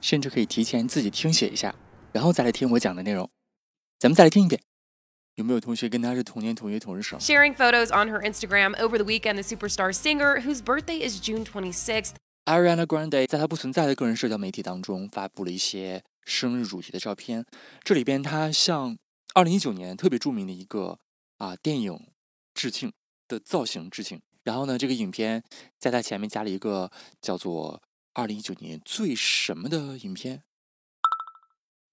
甚至可以提前自己听写一下，然后再来听我讲的内容。咱们再来听一遍。有没有同学跟他是同年同月同日生？Sharing photos on her Instagram over the weekend, the superstar singer, whose birthday is June 26th, Ariana Grande 在她不存在的个人社交媒体当中发布了一些生日主题的照片，这里边她向2019年特别著名的一个啊电影致敬的造型致敬。然后呢，这个影片在它前面加了一个叫做二零一九年最什么的影片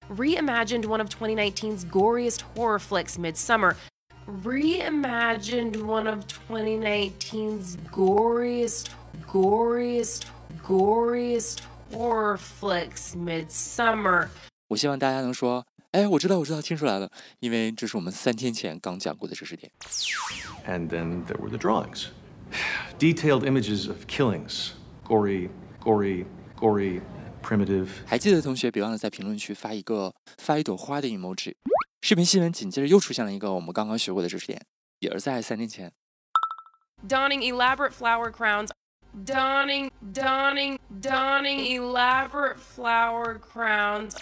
？reimagined one of 2019's goriest horror flicks, Midsommar. Reimagined one of 2019's goriest, goriest, goriest horror flicks, Midsommar. 我希望大家能说，哎，我知道，我知道，听出来了，因为这是我们三天前刚讲过的知识点。And then there were the drawings, detailed images of killings, gory gory, gory, primitive. 还记得的同学，别忘了在评论区发一个发一朵花的 emoji。视频新闻紧接着又出现了一个我们刚刚学过的知识点，也是在三年前。Donning elaborate flower crowns. Donning, donning, donning elaborate flower crowns.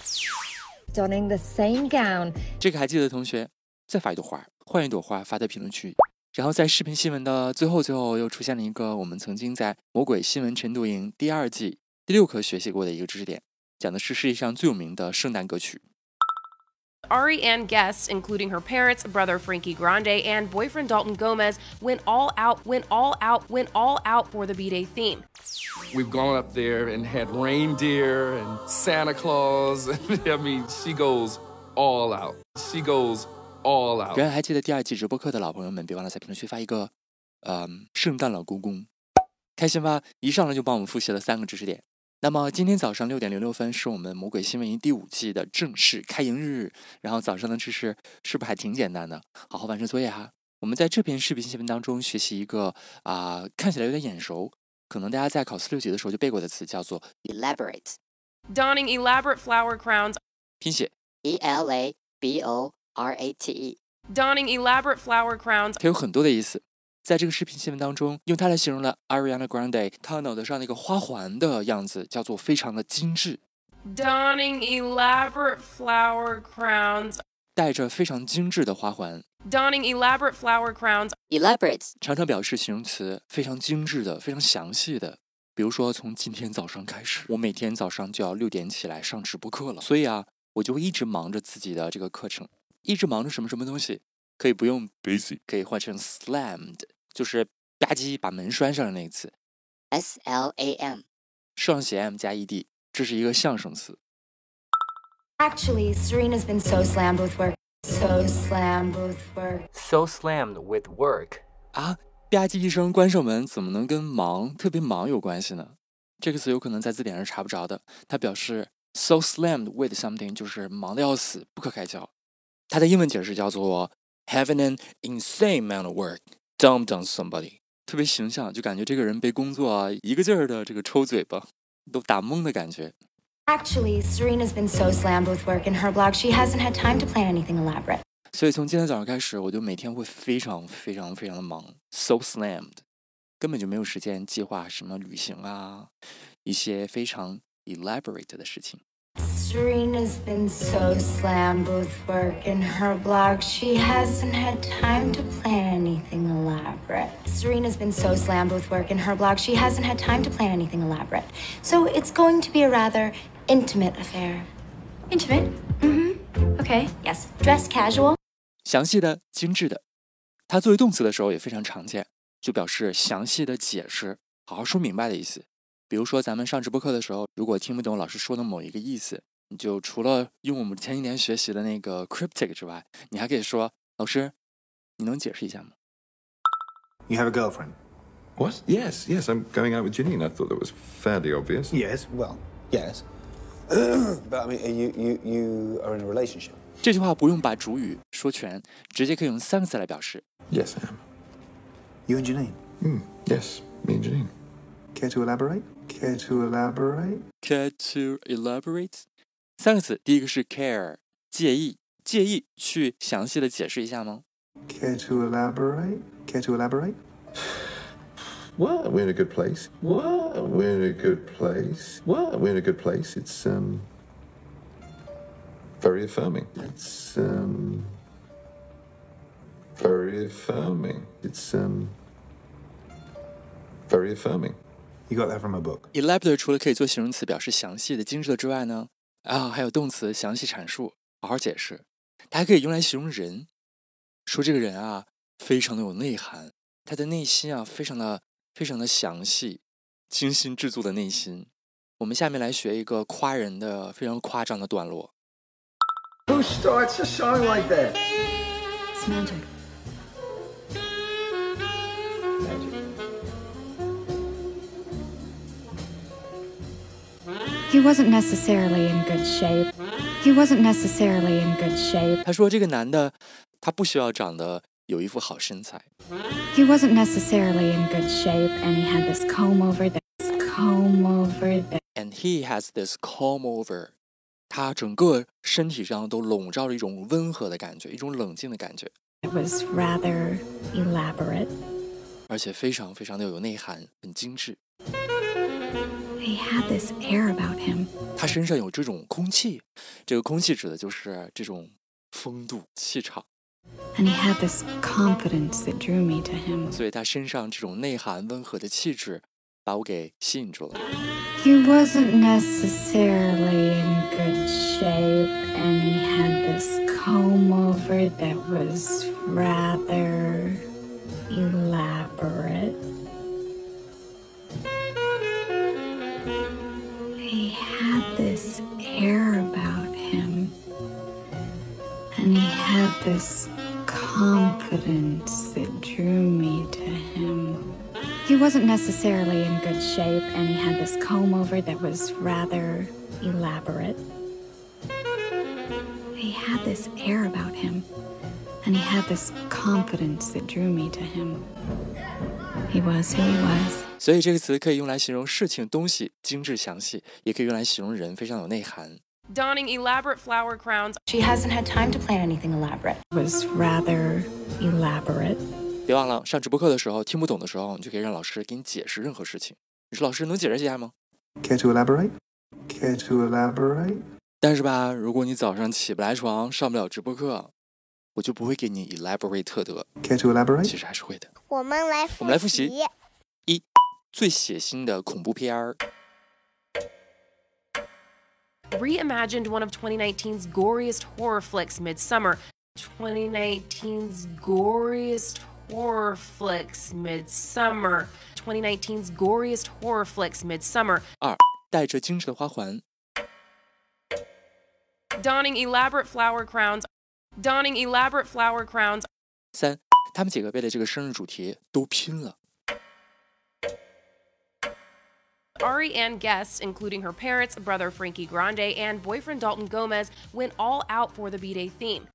donning the same gown 这个还记得的同学，再发一朵花，换一朵花发在评论区。然后在视频新闻的最后最后，又出现了一个我们曾经在《魔鬼新闻晨读营》第二季第六课学习过的一个知识点，讲的是世界上最有名的圣诞歌曲。Ari and guests, including her parents, brother Frankie Grande, and boyfriend Dalton Gomez, went all out, went all out, went all out for the B Day theme. We've gone up there and had reindeer and Santa Claus. I mean, she goes all out. She goes all out. 然后还记得第二季直播课的老朋友们，别忘了在评论区发一个，嗯，圣诞老公公，开心吧？一上来就帮我们复习了三个知识点。那么今天早上六点零六分是我们魔鬼新闻营第五季的正式开营日，然后早上的知识是不是还挺简单的？好好完成作业哈。我们在这篇视频新闻当中学习一个啊、看起来有点眼熟，可能大家在考四六级的时候就背过的词，叫做 elaborate，Donning elaborate flower crowns. 拼写 E L A B O R A T E. Donning elaborate flower crowns. 它有很多的意思。在这个视频新闻当中，用它来形容了 Ariana Grande 她脑袋上那个花环的样子，叫做非常的精致，Donning elaborate flower crowns. 戴着非常精致的花环，Donning elaborate flower crowns. Elaborate. 常常表示形容词非常精致的、非常详细的。比如说，从今天早上开始，我每天早上就要六点起来上直播课了，所以啊，我就会一直忙着自己的这个课程，一直忙着什么什么东西，可以不用 busy，可以换成 slammed，就是吧唧把门拴上的那个词。S L A M. 上写 m 加 ed，这是一个象声词。actually serena's been so slammed with work so slammed with work so slammed with work. 啊，吧唧一声关上门，怎么能跟忙特别忙有关系呢？这个词有可能在字典上查不着的。它表示 so slammed with something，就是忙得要死，不可开交。它的英文解释叫做 having an insane amount of work dumped on somebody，特别形象，就感觉这个人被工作啊一个劲儿的这个抽嘴巴，都打懵的感觉。actually serena's been so slammed with work in her blog she hasn't had time to plan anything elaborate 所以从今天早上开始，我就每天会非常非常非常的忙，so slammed，根本就没有时间计划什么旅行啊，一些非常 elaborate 的事情。serena's been so slammed with work in her blog she hasn't had time to plan anything elaborate serena's been so slammed with work in her blog she hasn't had time to plan anything elaborate so it's going to be a rather intimate affair intimate mm-hmm okay yes dress casual 详细的、精致的，它作为动词的时候也非常常见，就表示详细的解释、好好说明白的意思。比如说，咱们上直播课的时候，如果听不懂老师说的某一个意思，你 就除了用我们前几年学习的那个 cryptic 之外，你还可以说：“老师，你能解释一下吗 You have a girlfriend? What? Yes, yes, I'm going out with Janine. I thought that was fairly obvious. Yes, well, yes. but I mean, you, you, you are in a relationship. 这句话不用把主语说全，直接可以用三个词来表示。 Yes, I am. You and Janine. Hmm. Yes, me and Janine. Care to elaborate? Care to elaborate? Care to elaborate？ 三个词，第一个是 care，介意，介意，去详细的解释一下吗？ Care to elaborate? Care to elaborate? Well, we're in a good place. Well, we're in a good place. Well, we're in a good place. It's um very affirming. It's um very affirming. It's um very affirming. You got that from a book. elaborate 除了可以做形容词表示详细的、精致的之外呢， 啊，还有动词详细阐述、好好解释，它还可以用来形容人，说这个人啊非常的有内涵，他的内心啊非常的非常的详细，精心制作的内心。我们下面来学一个夸人的非常夸张的段落。Who starts a song like that? It's magic. He wasn't necessarily in good shape. He wasn't necessarily in good shape. 他说这个男的他不需要长得有一副好身材， He wasn't necessarily in good shape, and he had this comb over this comb over this. and he has this calm over，他整个身体上都笼罩着一种温和的感觉，一种冷静的感觉， It was rather elaborate. 而且非常非常的有内涵，很精致。 He had this air about him. 他身上有这种空气，这个空气指的就是这种风度、气场， And he had this confidence that drew me to him. 所以他身上这种内涵、温和的气质，把我给吸引住了。 He wasn't necessarily in good shape, and he had this comb over that was rather elaborate. Had this air about him, and he had this confidence that drew me to him. He wasn't necessarily in good shape, and he had this comb over that was rather elaborate. He had this air about him, and he had this confidence that drew me to him. He was who he was. 所以这个词可以用来形容事情、东西精致详细，也可以用来形容人非常有内涵。 Donning elaborate flower crowns. She hasn't had time to plan anything elaborate. Was rather elaborate. 别忘了上直播课的时候听不懂的时候，你就可以让老师给你解释任何事情。你说老师能解释一下吗？ Care to elaborate? Care to elaborate? 但是吧，如果你早上起不来床，上不了直播课， 我就不会给你 elaborate 特德。Can't you elaborate？其实还是会的。我们来我们来复习：一、最血腥的恐怖片儿。reimagined one of 2019's goriest horror flicks, Midsommar. 2019's goriest horror flicks, Midsommar. 2019's goriest horror flicks, Midsommar. 二，带着精致的花环。Donning elaborate flower crowns, Donning elaborate flower crowns. 三，他们几个为了这个生日主题都拼了。 Ari and guests, including her parents, brother Frankie Grande, and boyfriend Dalton Gomez, went all out for the B Day theme.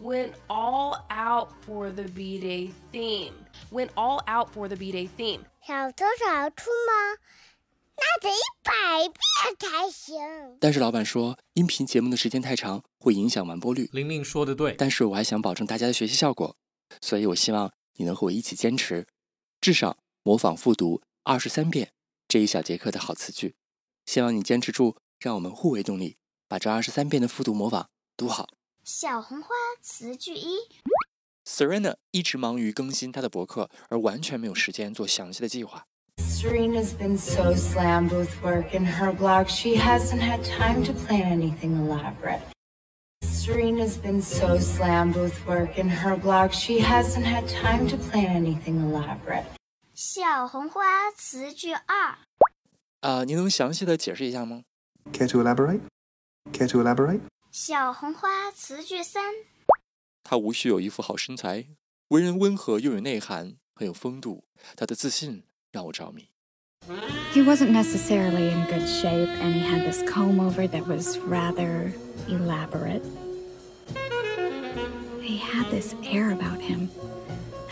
Went all out for the B Day theme. Went all out for the B Day theme. 小偷小兔吗？ 那得一百遍才行。但是老板说，音频节目的时间太长，会影响完播率。玲玲说的对，但是我还想保证大家的学习效果，所以我希望你能和我一起坚持，至少模仿复读二十三遍这一小节课的好词句。希望你坚持住，让我们互为动力，把这二十三遍的复读模仿读好。小红花词句一，Serena 一直忙于更新她的博客，而完全没有时间做详细的计划。Serena's been so slammed with work in her blog, she hasn't had time to plan anything elaborate. Serena's been so slammed with work in her blog, she hasn't had time to plan anything elaborate. 小红花词句二，啊、你能详细的解释一下吗？ Care to elaborate? Care to elaborate? 小红花词句三，她无需有一副好身材，为人温和又有内涵，很有风度。她的自信 让我着迷。 He wasn't necessarily in good shape, and he had this comb over that was rather elaborate. He had this air about him,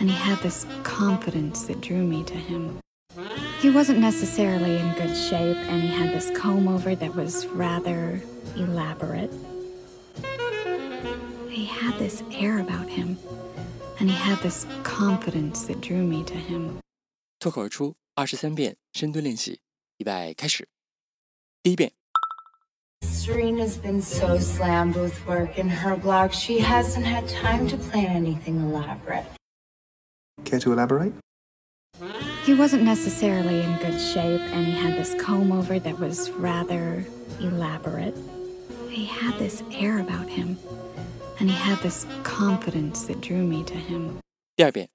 and he had this confidence that drew me to him. He wasn't necessarily in good shape, and he had this comb over that was rather elaborate. He had this air about him, and he had this confidence that drew me to him. 脱口而出二十三遍深蹲练习，预备开始。第一遍， Serena's been so slammed with work in her blog, she hasn't had time to plan anything elaborate. Care to elaborate? He wasn't necessarily in good shape, and he had this comb over that was rather elaborate. He had this air about him, and he had this confidence that drew me to him. 第二遍，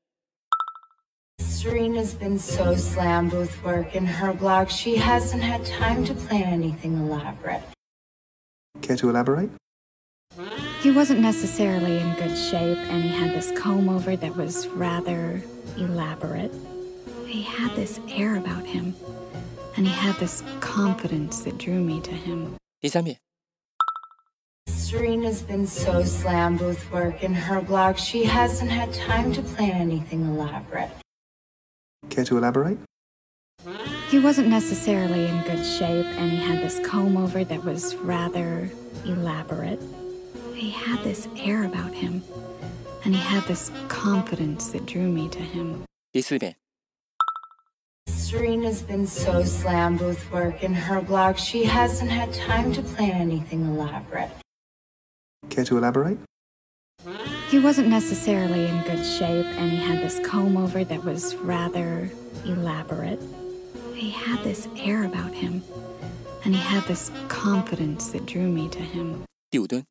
Serena's been so slammed with work in her blog, she hasn't had time to plan anything elaborate. Care to elaborate? He wasn't necessarily in good shape, and he had this comb over that was rather elaborate. He had this air about him, and he had this confidence that drew me to him. 第三遍， Serena's been so slammed with work in her blog, she hasn't had time to plan anything elaborate. Care to elaborate? He wasn't necessarily in good shape, and he had this comb over that was rather elaborate. He had this air about him, and he had this confidence that drew me to him. 第四遍， Serena's been so slammed with work in her blog, she hasn't had time to plan anything elaborate. Care to elaborate? He wasn't necessarily in good shape, and he had this comb over that was rather elaborate. He had this air about him, and he had this confidence that drew me to him. 第五蹲，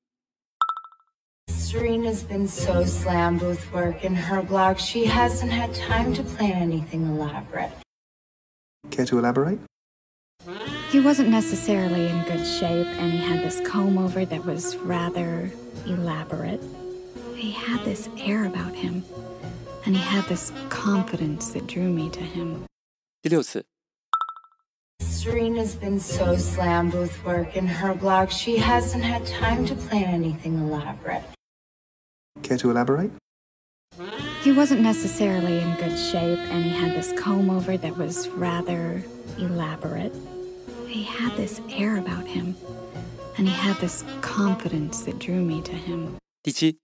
Serena's been so slammed with work in her blog, she hasn't had time to plan anything elaborate. Care to elaborate? He wasn't necessarily in good shape, and he had this comb over that was rather elaborate. He had this air about him, and he had this confidence that drew me to him. 第六次， Serena's been so slammed with work in her blog, she hasn't had time to plan anything elaborate. Care to elaborate? He wasn't necessarily in good shape, and he had this comb over that was rather elaborate. He had this air about him, and he had this confidence that drew me to him. 第七，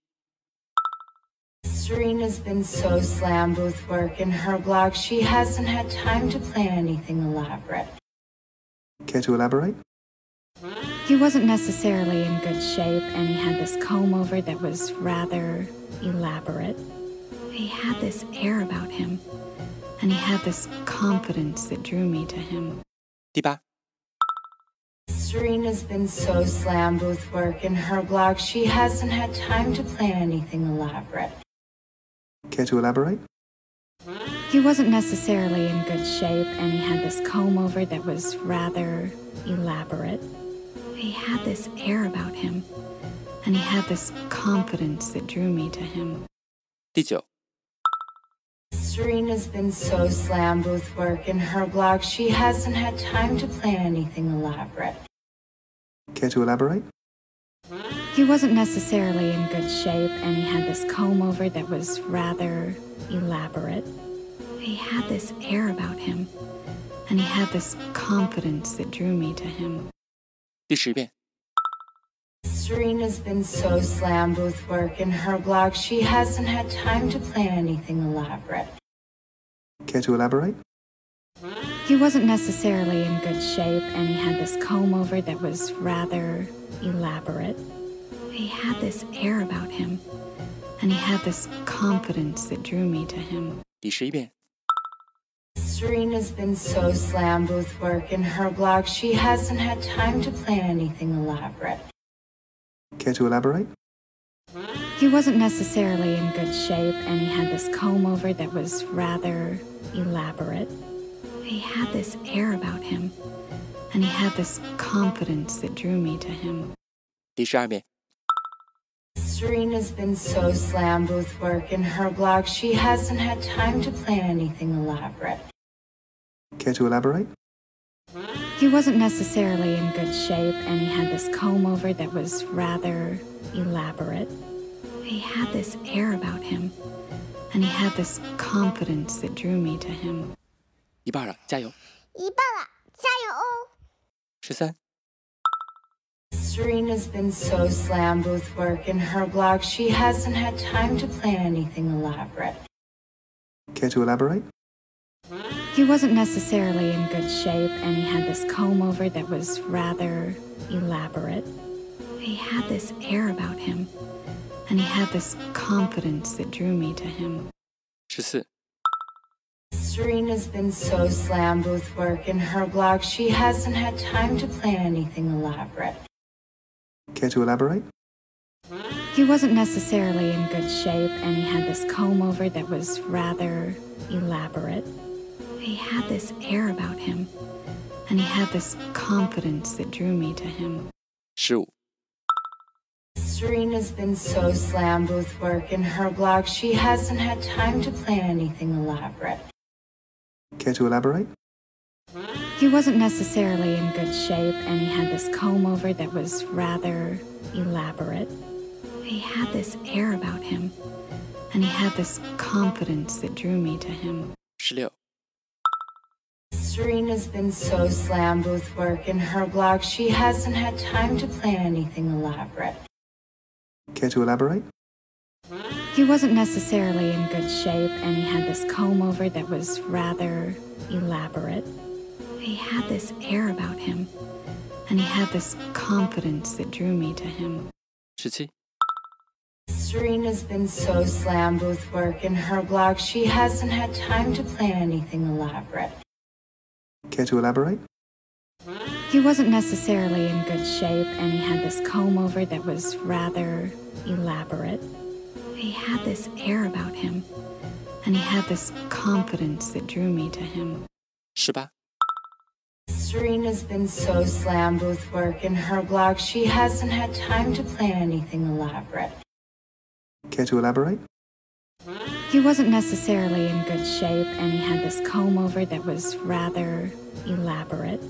Serena's been so slammed with work in her blog, she hasn't had time to plan anything elaborate. Care to elaborate? He wasn't necessarily in good shape, and he had this comb over that was rather elaborate. He had this air about him, and he had this confidence that drew me to him. 第八，Serena's been so slammed with work in her blog, she hasn't had time to plan anything elaborate. Care to elaborate? He wasn't necessarily in good shape, and he had this comb over that was rather elaborate. He had this air about him, and he had this confidence that drew me to him. 第九，Serena's been so slammed with work in her blog, she hasn't had time to plan anything elaborate. Care to elaborate? He wasn't necessarily in good shape, and he had this comb over that was rather elaborate. He had this air about him, and he had this confidence that drew me to him. 第十遍， Serena's been so slammed with work in her blog, she hasn't had time to plan anything elaborate. Care to elaborate? He wasn't necessarily in good shape, and he had this comb over that was rather elaborate. He had this air about him, and he had this confidence that drew me to him. 第十一遍， Serena's been so slammed with work in her blog, she hasn't had time to plan anything elaborate. Care to elaborate? He wasn't necessarily in good shape, and he had this comb over that was rather elaborate. He had this air about him, and he had this confidence that drew me to him. 第十二遍， Serena's been so slammed with work in her blog, she hasn't had time to plan anything elaborate. Care to elaborate? He wasn't necessarily in good shape, and he had this comb over that was rather elaborate. He had this air about him, and he had this confidence that drew me to him. 一半了，加油！一半了，加油哦！十三、 Serena's been so slammed with work in her blog, she hasn't had time to plan anything elaborate. Care to elaborate? He wasn't necessarily in good shape, and he had this comb over that was rather elaborate. He had this air about him, and he had this confidence that drew me to him. 十四、Serena's been so slammed with work in her blog, she hasn't had time to plan anything elaborate. Care to elaborate? He wasn't necessarily in good shape, and he had this comb over that was rather elaborate. He had this air about him, and he had this confidence that drew me to him. 十五、Serena's been so slammed with work in her blog, she hasn't had time to plan anything elaborate. Care to elaborate? He wasn't necessarily in good shape, and he had this comb over that was rather elaborate. He had this air about him, and he had this confidence that drew me to him. 十六、Serena's been so slammed with work in her blog, she hasn't had time to plan anything elaborate. Care to elaborate? He wasn't necessarily in good shape, and he had this comb over that was rather elaborate he had this air about him, and he had this confidence that drew me to him. Shitty. Serena's been so slammed with work in her blog, she hasn't had time to plan anything elaborate. Care to elaborate? He wasn't necessarily in good shape, and he had this comb over that was rather elaborate. He had this air about him, and he had this confidence that drew me to him. 十八。Serena's been so slammed with work in her blog, she hasn't had time to plan anything elaborate. Care to elaborate? He wasn't necessarily in good shape, and he had this comb over that was rather elaborate.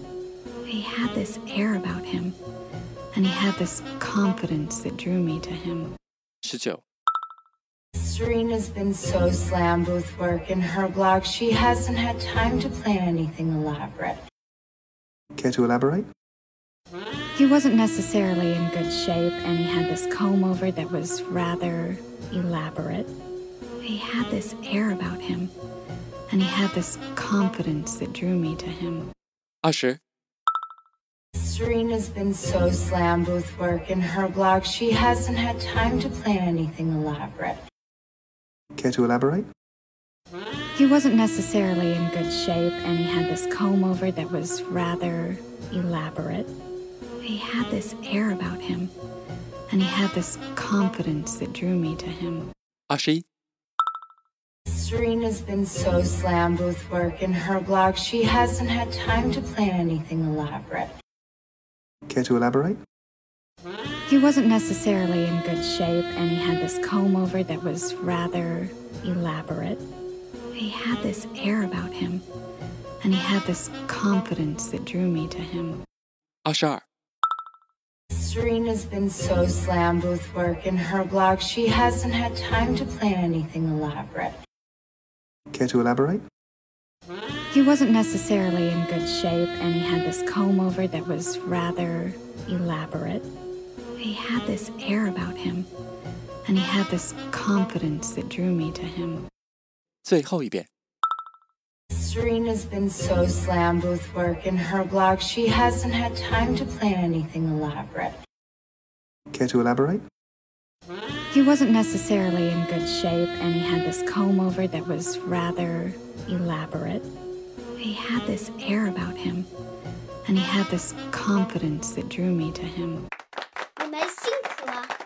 He had this air about him, and he had this confidence that drew me to him. 十九、Serena's been so slammed with work in her blog, she hasn't had time to plan anything elaborate. Care to elaborate? He wasn't necessarily in good shape, and he had this comb over that was rather elaborate. He had this air about him, and he had this confidence that drew me to him. 二十、Serena's been so slammed with work in her blog, she hasn't had time to plan anything elaborate. Care to elaborate? He wasn't necessarily in good shape, and he had this comb over that was rather elaborate. He had this air about him, and he had this confidence that drew me to him. Ashi? Serena's been so slammed with work in her blog, she hasn't had time to plan anything elaborate. Care to elaborate? He wasn't necessarily in good shape, and he had this comb over that was rather elaborate. He had this air about him, and he had this confidence that drew me to him. Ashar. Serena's been so slammed with work in her blog, she hasn't had time to plan anything elaborate. Care to elaborate? He wasn't necessarily in good shape, and he had this comb over that was rather elaborate. He had this air about him, and he had this confidence that drew me to him. 最后一遍。 Serena's been so slammed with work in her blog, she hasn't had time to plan anything elaborate. Care to elaborate? He wasn't necessarily in good shape, and he had this comb over that was rather elaborate. He had this air about him, and he had this confidence that drew me to him. 你们辛苦了。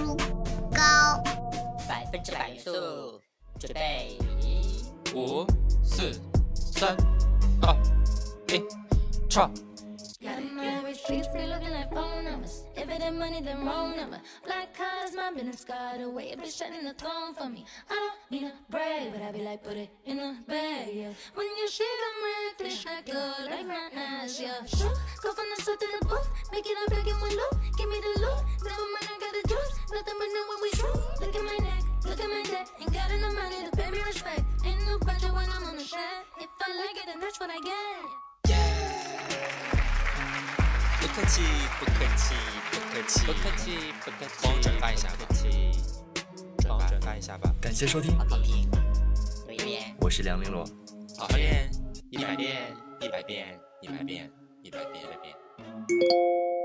有读书高。百分之百元素，准备，五、四、三、二、一，唱。 Got my receipts, they looking like phone numbers. If it ain't money, then wrong number. Black cars, my business card away. It be setting the tone for me. I don't need a brag, but I be like, put it in the bag, yeah. When you see them reckless, like glow, like my eyes, yeah. Shoot, go from the south to the booth, make it up like in one loop. Give me the loot, never mind, I got the juice. Nothing but know when we shoot. Look at my neck, look at my neck. Ain't got enough money to pay me respect. Ain't no budget when I'm on the set. If I like it, then that's what I get. 不客气，不客气，不客气，不客气，不客气，帮我转发一下吧，客气，帮我转发一下吧。感谢收听，好听，读一遍，我是梁玲珑。好好练，一百遍，一百遍，一百遍，一百遍，一百遍。